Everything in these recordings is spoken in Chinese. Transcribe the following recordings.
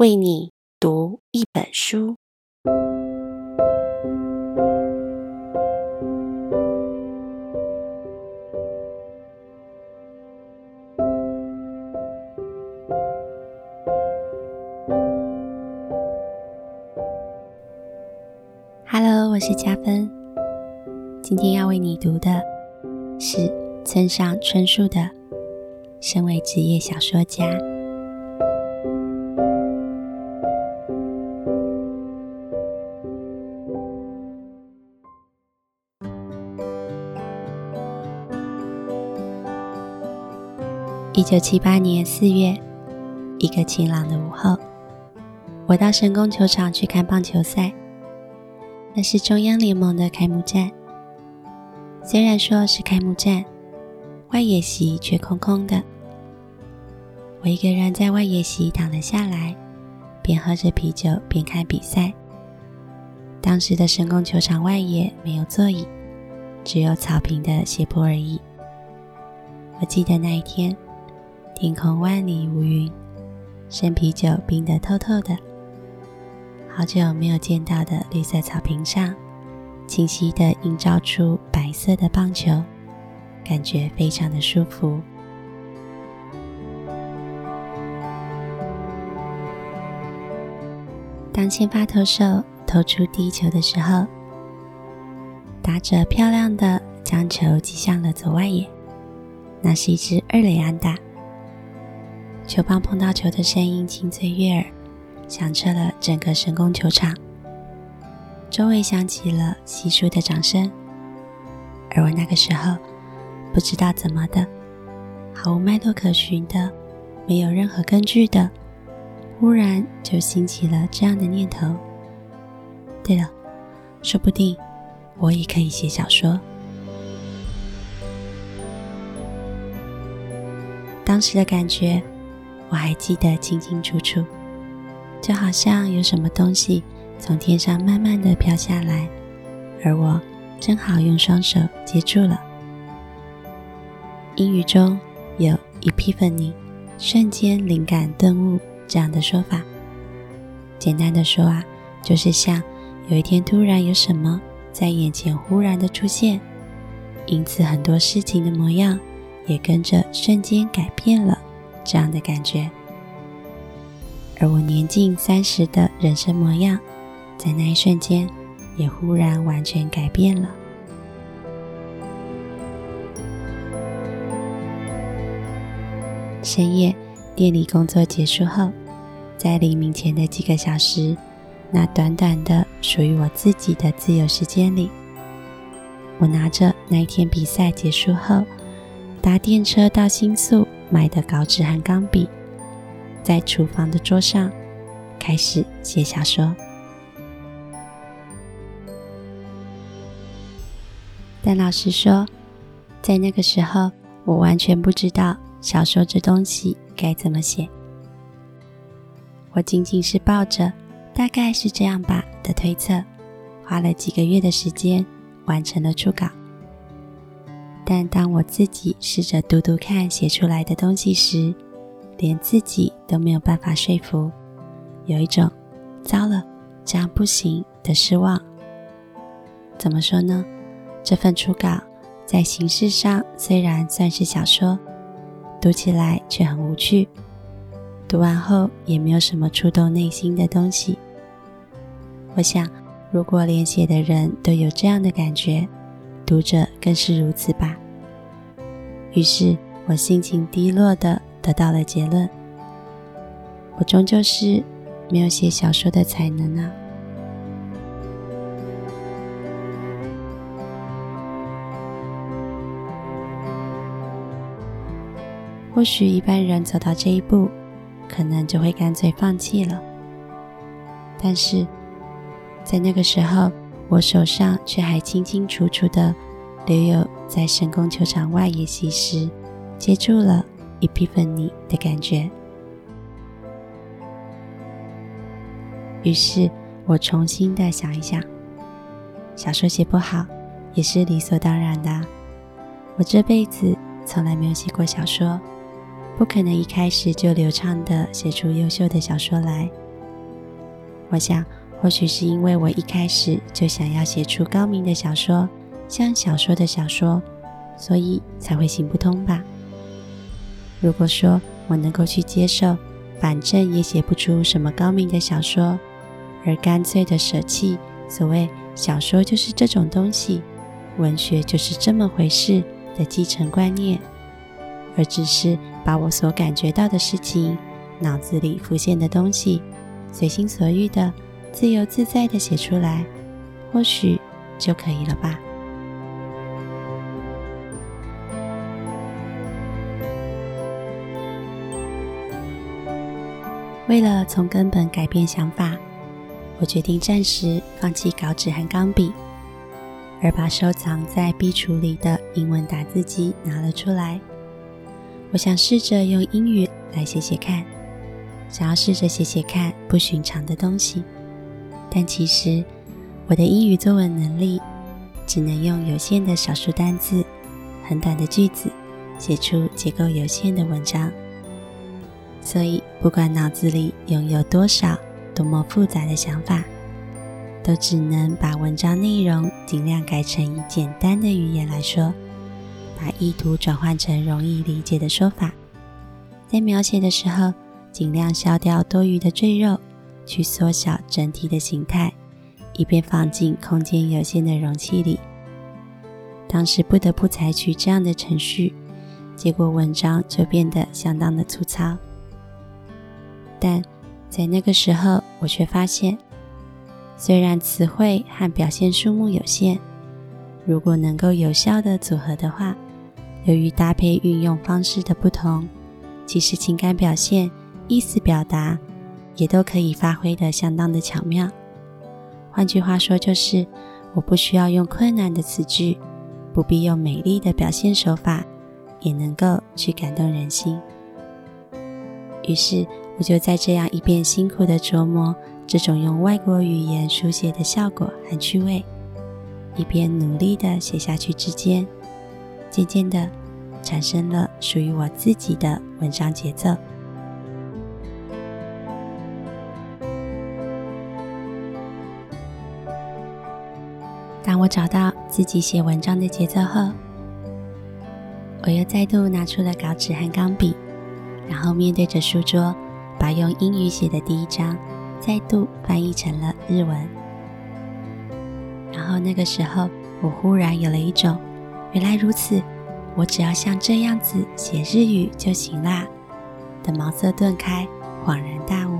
为你读一本书。Hello，我是佳芬，今天要为你读的是村上春树的《身为职业小说家》。一九七八年四月，一个晴朗的午后，我到神宫球场去看棒球赛。那是中央联盟的开幕战。虽然说是开幕战，外野席却空空的。我一个人在外野席躺了下来，边喝着啤酒边看比赛。当时的神宫球场外野没有座椅，只有草坪的斜坡而已。我记得那一天。天空万里无云，生啤酒冰得透透的。好久没有见到的绿色草坪上，清晰地映照出白色的棒球，感觉非常的舒服。当先发投手投出第一球的时候，打者漂亮的将球击向了左外野，那是一支二垒安打。球棒碰到球的声音清脆悦耳，响彻了整个神宫球场。周围响起了稀疏的掌声，而我那个时候不知道怎么的，毫无脉络可循的，没有任何根据的，忽然就兴起了这样的念头：对了，说不定我也可以写小说。当时的感觉。我还记得清清楚楚，就好像有什么东西从天上慢慢的飘下来，而我正好用双手接住了。英语中有 epiphany，瞬间灵感顿悟这样的说法。简单的说啊，就是像有一天突然有什么在眼前忽然的出现，因此很多事情的模样也跟着瞬间改变了。这样的感觉，而我年近三十的人生模样，在那一瞬间也忽然完全改变了。深夜店里工作结束后，在黎明前的几个小时，那短短的属于我自己的自由时间里，我拿着那一天比赛结束后，搭电车到新宿。买的稿纸和钢笔，在厨房的桌上开始写小说。但老实说，在那个时候，我完全不知道小说这东西该怎么写。我仅仅是抱着“大概是这样吧”的推测，花了几个月的时间完成了初稿。但当我自己试着读读看写出来的东西时，连自己都没有办法说服，有一种“糟了，这样不行”的失望。怎么说呢？这份初稿在形式上虽然算是小说，读起来却很无趣，读完后也没有什么触动内心的东西。我想，如果连写的人都有这样的感觉，读者更是如此吧。于是我心情低落的得到了结论：我终究是没有写小说的才能啊。或许一般人走到这一步，可能就会干脆放弃了。但是在那个时候，我手上却还清清楚楚的留有在神宫球场外野席时接住了 epiphany 的感觉。于是我重新的想一想，小说写不好也是理所当然的。我这辈子从来没有写过小说，不可能一开始就流畅的写出优秀的小说来，我想，或许是因为我一开始就想要写出高明的小说，像小说的小说，所以才会行不通吧。如果说我能够去接受，反正也写不出什么高明的小说，而干脆的舍弃所谓小说就是这种东西，文学就是这么回事的继承观念，而只是把我所感觉到的事情、脑子里浮现的东西，随心所欲的、自由自在的写出来，或许就可以了吧。为了从根本改变想法，我决定暂时放弃稿纸和钢笔，而把收藏在壁橱里的英文打字机拿了出来。我想试着用英语来写写看，想要试着写写看不寻常的东西。但其实我的英语作文能力只能用有限的少数单字、很短的句子写出结构有限的文章。所以，不管脑子里拥有多少、多么复杂的想法，都只能把文章内容尽量改成以简单的语言来说，把意图转换成容易理解的说法。在描写的时候，尽量消掉多余的赘肉，去缩小整体的形态，以便放进空间有限的容器里。当时不得不采取这样的程序，结果文章就变得相当的粗糙。但在那个时候，我却发现，虽然词汇和表现数目有限，如果能够有效的组合的话，由于搭配运用方式的不同，其实情感表现、意思表达也都可以发挥得相当的巧妙。换句话说，就是我不需要用困难的词句，不必用美丽的表现手法，也能够去感动人心。于是，我就在这样一边辛苦地琢磨这种用外国语言书写的效果和趣味，一边努力地写下去之间，渐渐地产生了属于我自己的文章节奏。当我找到自己写文章的节奏后，我又再度拿出了稿纸和钢笔，然后面对着书桌。把用英语写的第一章再度翻译成了日文，然后那个时候，我忽然有了一种原来如此，我只要像这样子写日语就行啦的茅塞顿开、恍然大悟，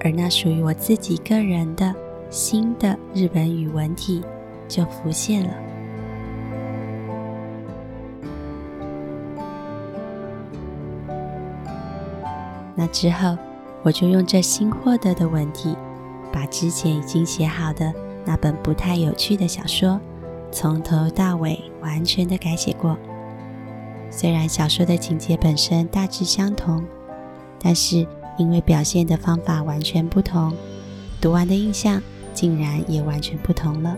而那属于我自己个人的新的日本语文体就浮现了。那之后，我就用这新获得的文体，把之前已经写好的那本不太有趣的小说，从头到尾完全的改写过。虽然小说的情节本身大致相同，但是因为表现的方法完全不同，读完的印象竟然也完全不同了。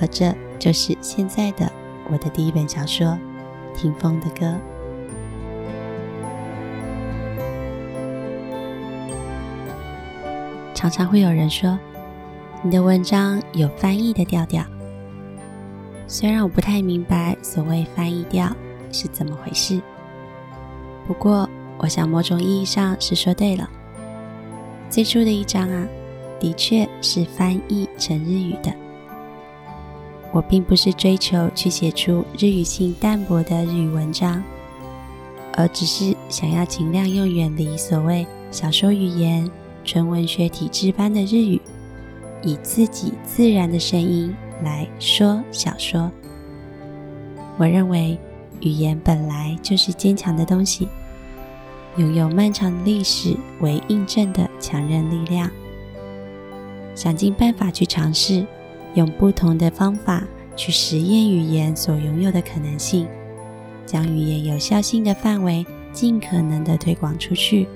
而这就是现在的我的第一本小说《听风的歌》。常常会有人说，你的文章有翻译的调调。虽然我不太明白所谓翻译调是怎么回事，不过我想某种意义上是说对了。最初的一章啊，的确是翻译成日语的。我并不是追求去写出日语性淡薄的日语文章，而只是想要尽量用远离所谓小说语言。纯文学体制般的日语，以自己自然的声音来说小说。我认为语言本来就是坚强的东西，拥有漫长历史为印证的强韧力量。想尽办法去尝试，用不同的方法去实验语言所拥有的可能性，将语言有效性的范围尽可能的推广出去。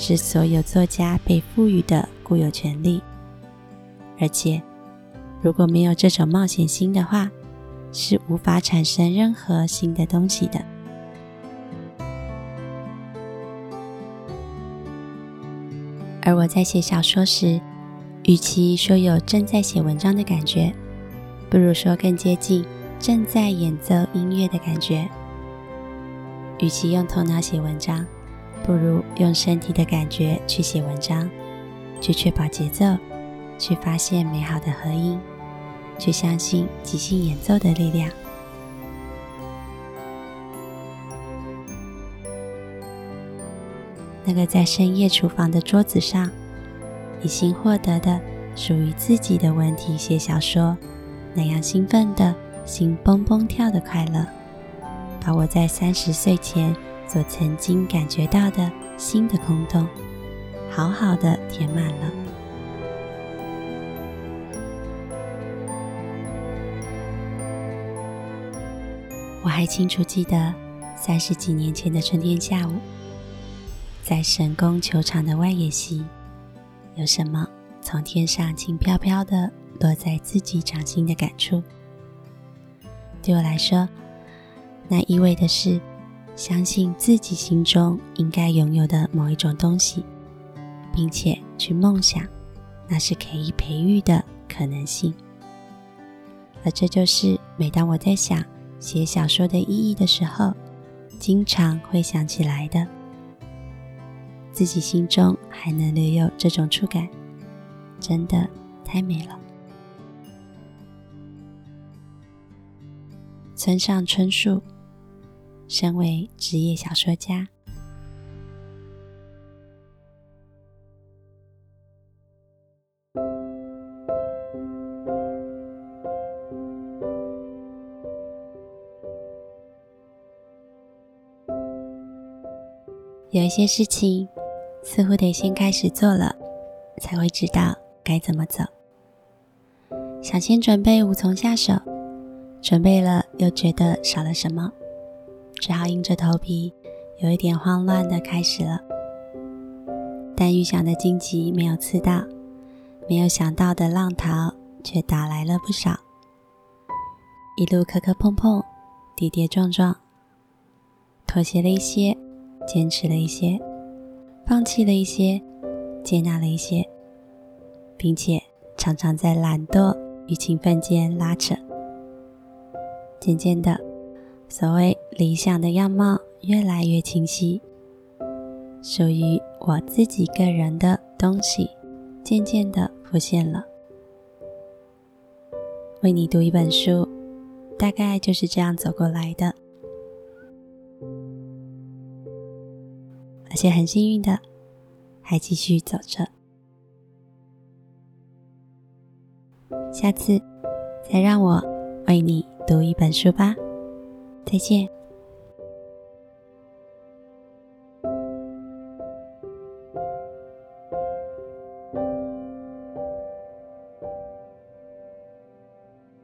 是所有作家被赋予的固有权利，而且如果没有这种冒险心的话，是无法产生任何新的东西的。而我在写小说时，与其说有正在写文章的感觉，不如说更接近正在演奏音乐的感觉。与其用头脑写文章，不如用身体的感觉去写文章，去确保节奏，去发现美好的和音，去相信即兴演奏的力量。那个在深夜厨房的桌子上，已经获得的属于自己的文体写小说，那样兴奋的心蹦蹦跳的快乐。把我在三十岁前所曾经感觉到的新的空洞，好好的填满了。我还清楚记得三十几年前的春天下午，在神宫球场的外野席，有什么从天上轻飘飘的落在自己掌心的感触。对我来说，那意味的是，相信自己心中应该拥有的某一种东西，并且去梦想，那是可以培育的可能性。而这就是每当我在想写小说的意义的时候，经常会想起来的。自己心中还能留有这种触感，真的太美了。村上春树。身为职业小说家，有一些事情似乎得先开始做了，才会知道该怎么走。想先准备无从下手，准备了又觉得少了什么。只好硬着头皮，有一点慌乱的开始了。但预想的荆棘没有刺到，没有想到的浪涛却打来了不少。一路磕磕碰碰，跌跌撞撞，妥协了一些，坚持了一些，放弃了一些，接纳了一些，并且常常在懒惰与勤奋间拉扯。渐渐的。所谓理想的样貌越来越清晰，属于我自己个人的东西渐渐的浮现了。为你读一本书，大概就是这样走过来的，而且很幸运的还继续走着。下次再让我为你读一本书吧。再见。